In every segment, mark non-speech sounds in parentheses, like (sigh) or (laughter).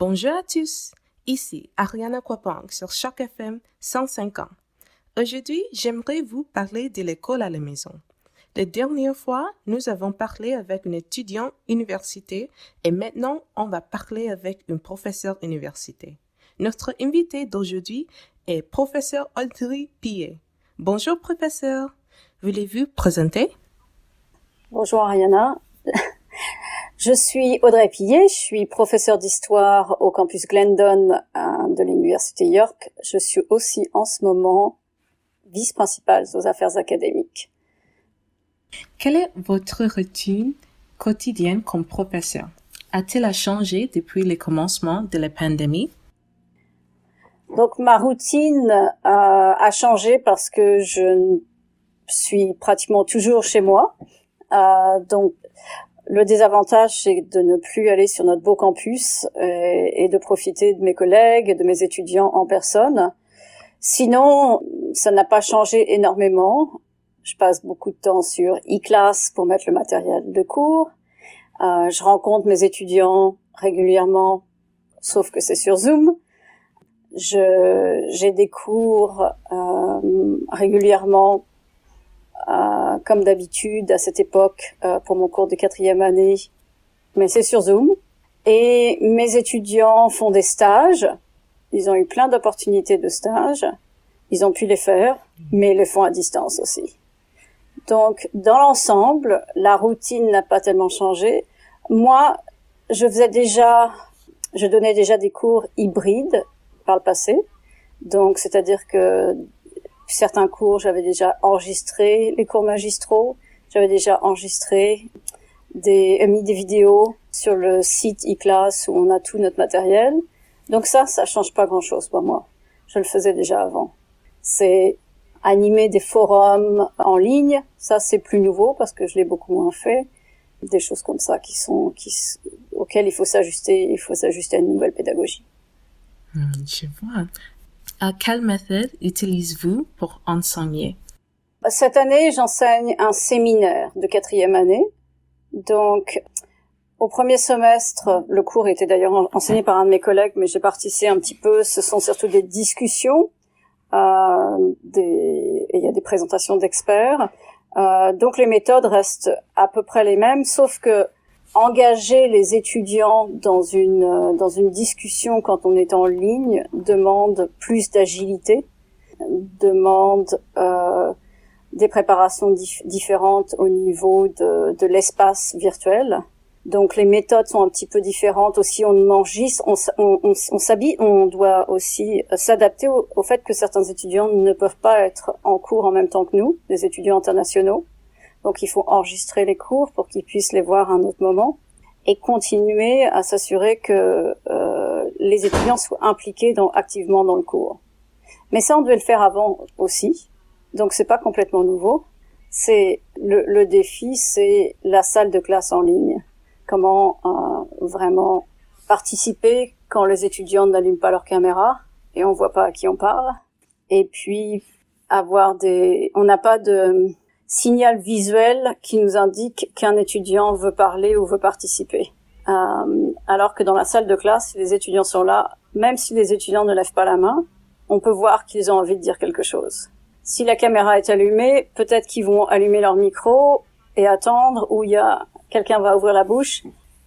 Bonjour à tous, ici Ariana Kwapang sur Choc FM 105 ans. Aujourd'hui, j'aimerais vous parler de l'école à la maison. La dernière fois, nous avons parlé avec un étudiant université et maintenant, on va parler avec un professeur université. Notre invité d'aujourd'hui est professeur Audrey Pillet. Bonjour professeur, voulez-vous présenter? Bonjour Ariana. Je suis Audrey Pillet, je suis professeure d'histoire au campus Glendon euh, de l'Université York. Je suis aussi en ce moment vice-principale aux affaires académiques. Quelle est votre routine quotidienne comme professeur? A-t-elle changé depuis le commencement de la pandémie? Donc ma routine euh, a changé parce que je suis pratiquement toujours chez moi. Euh, donc le désavantage, c'est de ne plus aller sur notre beau campus et, et, de profiter de mes collègues et de mes étudiants en personne. Sinon, ça n'a pas changé énormément. Je passe beaucoup de temps sur e-class pour mettre le matériel de cours. Euh, je rencontre mes étudiants régulièrement, sauf que c'est sur Zoom. J'ai des cours euh, régulièrement euh, comme d'habitude à cette époque euh, pour mon cours de quatrième année, mais c'est sur Zoom. Et mes étudiants font des stages. Ils ont eu plein d'opportunités de stages. Ils ont pu les faire, mais ils les font à distance aussi. Donc, dans l'ensemble, la routine n'a pas tellement changé. Moi, je faisais déjà, je donnais déjà des cours hybrides par le passé. Donc, c'est-à-dire que certains cours, j'avais déjà enregistré les cours magistraux, j'avais déjà enregistré des, mis des vidéos sur le site e-class où on a tout notre matériel. Donc ça, ça change pas grand chose pour moi. Je le faisais déjà avant. C'est animer des forums en ligne. Ça, c'est plus nouveau parce que je l'ai beaucoup moins fait. Des choses comme ça qui sont, qui, auxquelles il faut s'ajuster, il faut s'ajuster à une nouvelle pédagogie. Hmm, je vois. À quelle méthode utilisez-vous pour enseigner? Cette année, j'enseigne un séminaire de quatrième année. Donc, au premier semestre, le cours était d'ailleurs enseigné par un de mes collègues, mais j'ai participé un petit peu. Ce sont surtout des discussions, euh, des... et il y a des présentations d'experts. Euh, donc les méthodes restent à peu près les mêmes, sauf que engager les étudiants dans une euh, dans une discussion quand on est en ligne demande plus d'agilité, demande euh, des préparations différentes au niveau de, de l'espace virtuel. Donc les méthodes sont un petit peu différentes aussi. On enregistre, on, on, s'habille, on doit aussi s'adapter au, au, fait que certains étudiants ne peuvent pas être en cours en même temps que nous, des étudiants internationaux. Donc il faut enregistrer les cours pour qu'ils puissent les voir à un autre moment et continuer à s'assurer que euh, les étudiants soient impliqués dans, activement dans le cours. Mais ça, on devait le faire avant aussi, donc c'est pas complètement nouveau. C'est le, le défi, c'est la salle de classe en ligne. Comment euh, vraiment participer quand les étudiants n'allument pas leur caméra et on voit pas à qui on parle. Et puis avoir des, on n'a pas de signal visuel qui nous indique qu'un étudiant veut parler ou veut participer. Euh, alors que dans la salle de classe, les étudiants sont là, même si les étudiants ne lèvent pas la main, on peut voir qu'ils ont envie de dire quelque chose. Si la caméra est allumée, peut-être qu'ils vont allumer leur micro et attendre où il y a quelqu'un va ouvrir la bouche,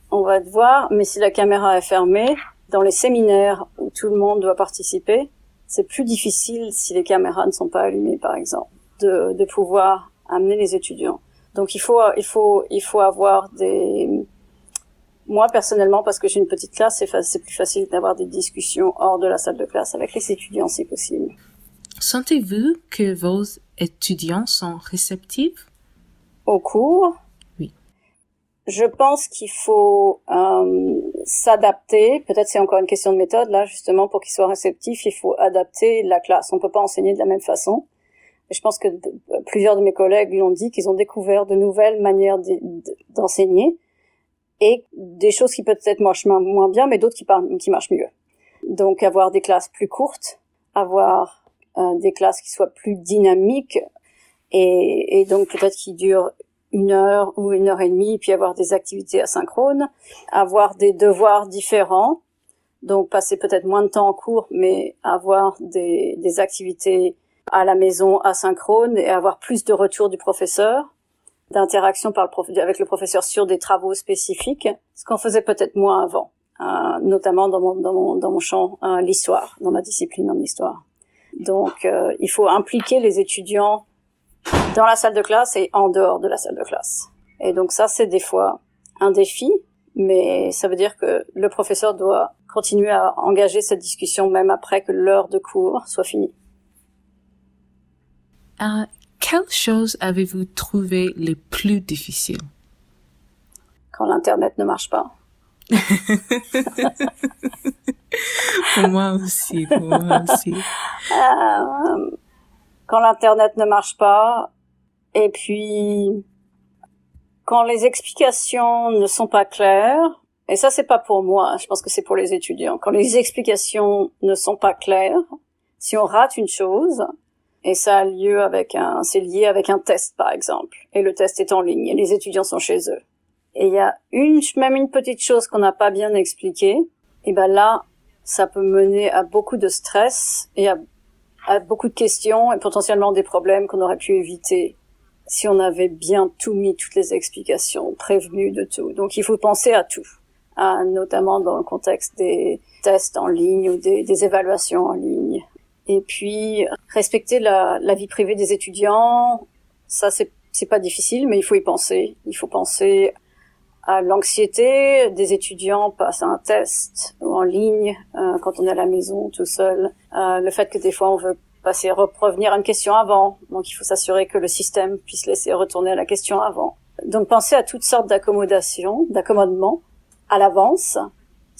on va te voir, mais si la caméra est fermée, dans les séminaires où tout le monde doit participer, c'est plus difficile si les caméras ne sont pas allumées, par exemple, de pouvoir amener les étudiants. Donc il faut il faut il faut avoir des moi personnellement parce que j'ai une petite classe c'est c'est plus facile d'avoir des discussions hors de la salle de classe avec les étudiants si possible. Sentez-vous que vos étudiants sont réceptifs? Au cours? Oui. Je pense qu'il faut euh, s'adapter. Peut-être c'est encore une question de méthode là justement pour qu'ils soient réceptifs. Il faut adapter la classe. On peut pas enseigner de la même façon je pense que plusieurs de mes collègues l'ont dit, qu'ils ont découvert de nouvelles manières d'enseigner et des choses qui peut-être marchent moins bien, mais d'autres qui, qui marchent mieux. Donc avoir des classes plus courtes, avoir euh, des classes qui soient plus dynamiques et, donc peut-être qui durent une heure ou une heure et demie, puis avoir des activités asynchrones, avoir des devoirs différents, Donc passer peut-être moins de temps en cours, mais avoir des activités à la maison asynchrone et avoir plus de retour du professeur, d'interaction avec le professeur sur des travaux spécifiques, ce qu'on faisait peut-être moins avant, euh, notamment dans mon, dans mon, dans mon champ, euh, l'histoire, dans ma discipline en histoire. Donc euh, il faut impliquer les étudiants dans la salle de classe et en dehors de la salle de classe. Et donc ça, c'est des fois un défi, mais ça veut dire que le professeur doit continuer à engager cette discussion même après que l'heure de cours soit finie. Euh, quelle chose avez-vous trouvé le plus difficile Quand l'Internet ne marche pas. (laughs) pour moi aussi, pour moi aussi. Euh, quand l'Internet ne marche pas, et puis quand les explications ne sont pas claires, et ça c'est pas pour moi, je pense que c'est pour les étudiants. Quand les explications ne sont pas claires, si on rate une chose, et ça a lieu avec un, c'est lié avec un test, par exemple. Et le test est en ligne et les étudiants sont chez eux. Et il y a une, même une petite chose qu'on n'a pas bien expliquée. Et ben là, ça peut mener à beaucoup de stress et à, beaucoup de questions et potentiellement des problèmes qu'on aurait pu éviter si on avait bien tout mis, toutes les explications, prévenues de tout. Donc il faut penser à tout, à, notamment dans le contexte des tests en ligne ou des évaluations en ligne. Et puis respecter la, la vie privée des étudiants, ça c'est c'est pas difficile, mais il faut y penser. Il faut penser à l'anxiété des étudiants passent à un test ou en ligne euh, quand on est à la maison tout seul. Euh, le fait que des fois on veut passer revenir à une question avant, donc il faut s'assurer que le système puisse laisser retourner à la question avant. Donc penser à toutes sortes d'accommodations, d'accommodements à l'avance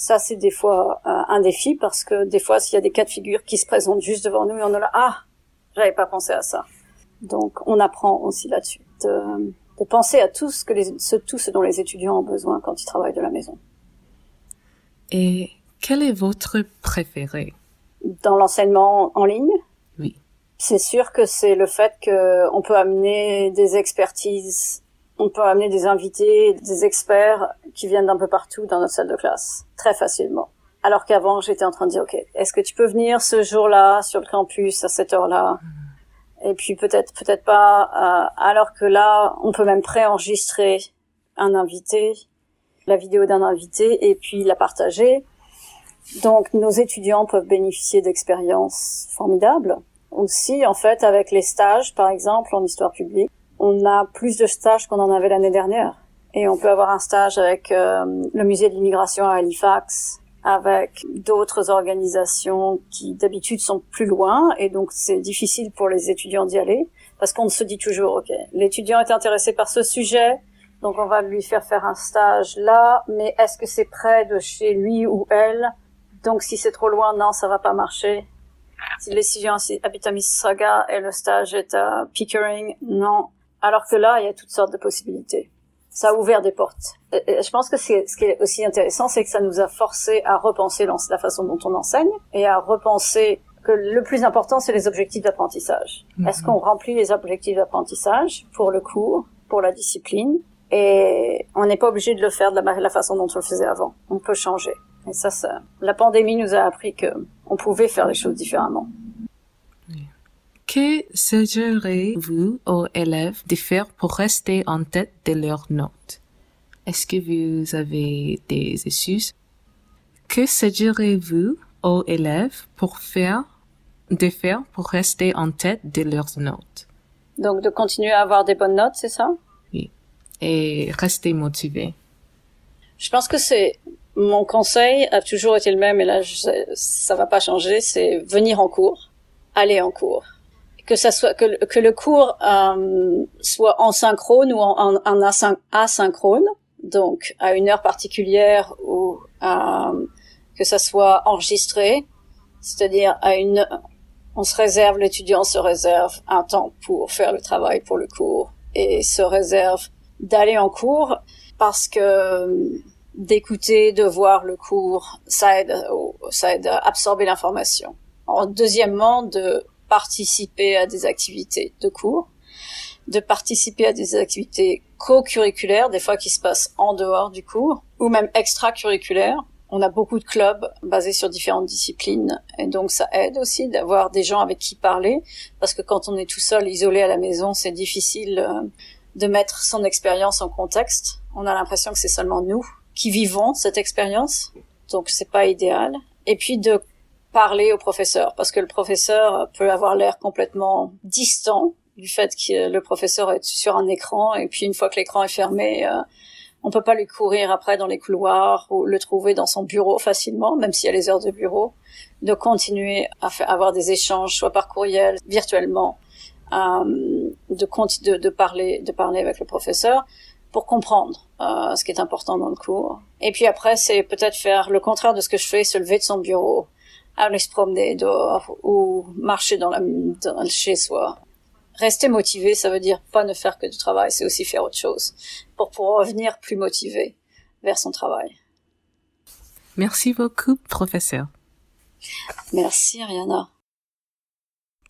ça, c'est des fois euh, un défi parce que des fois, s'il y a des cas de figure qui se présentent juste devant nous et on est là, ah, j'avais pas pensé à ça. Donc, on apprend aussi là-dessus de, de, penser à tout ce que les, ce, tout ce dont les étudiants ont besoin quand ils travaillent de la maison. Et quel est votre préféré? Dans l'enseignement en ligne? Oui. C'est sûr que c'est le fait qu'on peut amener des expertises on peut amener des invités, des experts qui viennent d'un peu partout dans notre salle de classe, très facilement. Alors qu'avant, j'étais en train de dire, OK, est-ce que tu peux venir ce jour-là sur le campus à cette heure-là? Et puis peut-être, peut-être pas. Euh, alors que là, on peut même préenregistrer un invité, la vidéo d'un invité, et puis la partager. Donc nos étudiants peuvent bénéficier d'expériences formidables. Aussi, en fait, avec les stages, par exemple, en histoire publique, on a plus de stages qu'on en avait l'année dernière. Et on peut avoir un stage avec euh, le musée de l'immigration à Halifax, avec d'autres organisations qui d'habitude sont plus loin, et donc c'est difficile pour les étudiants d'y aller, parce qu'on se dit toujours, ok, l'étudiant est intéressé par ce sujet, donc on va lui faire faire un stage là, mais est-ce que c'est près de chez lui ou elle? Donc si c'est trop loin, non, ça va pas marcher. Si l'étudiant habite à Mississauga et le stage est à Pickering, non. Alors que là, il y a toutes sortes de possibilités. Ça a ouvert des portes. Et je pense que ce qui est aussi intéressant, c'est que ça nous a forcé à repenser la façon dont on enseigne et à repenser que le plus important, c'est les objectifs d'apprentissage. Mhm. Est-ce qu'on remplit les objectifs d'apprentissage pour le cours, pour la discipline? Et on n'est pas obligé de le faire de la, la, façon dont on le faisait avant. On peut changer. Et ça, ça la pandémie nous a appris que on pouvait faire les choses différemment. Que suggérez-vous aux élèves de faire pour rester en tête de leurs notes. Est-ce que vous avez des excuses? Que suggérez-vous aux élèves pour faire, de faire pour rester en tête de leurs notes. Donc de continuer à avoir des bonnes notes, c'est ça? Oui. Et rester motivé. Je pense que c'est mon conseil a toujours été le même et là ça va pas changer, c'est venir en cours, aller en cours que ça soit que, le cours euh, soit en synchrone ou en, en, asynchrone, donc à une heure particulière ou euh, que ça soit enregistré, c'est-à-dire à une on se réserve l'étudiant se réserve un temps pour faire le travail pour le cours et se réserve d'aller en cours parce que d'écouter, de voir le cours, ça aide, ça aide à absorber l'information. Deuxièmement, de participer à des activités de cours, de participer à des activités co-curriculaires, des fois qui se passent en dehors du cours, ou même extra-curriculaires. on a beaucoup de clubs basés sur différentes disciplines et donc ça aide aussi d'avoir des gens avec qui parler parce que quand on est tout seul isolé à la maison c'est difficile euh, de mettre son expérience en contexte on a l'impression que c'est seulement nous qui vivons cette expérience donc c'est pas idéal et puis de parler au professeur parce que le professeur peut avoir l'air complètement distant du fait que le professeur est sur un écran et puis une fois que l'écran est fermé euh, on peut pas lui courir après dans les couloirs ou le trouver dans son bureau facilement, même s'il y a les heures de bureau, de continuer à avoir des échanges, soit par courriel, virtuellement, euh, de, parler, de parler avec le professeur pour comprendre euh, ce qui est important dans le cours. Et puis après, c'est peut-être faire le contraire de ce que je fais, se lever de son bureau, aller se promener dehors ou marcher dans la dans, chez soi Rester motivé, ça veut dire pas ne faire que du travail, c'est aussi faire autre chose pour pouvoir revenir plus motivé vers son travail. Merci beaucoup, professeur. Merci, Ariana.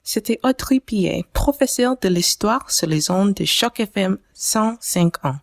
C'était Audrey Pillet, professeur de l'histoire sur les ondes de Choc FM 105 ans.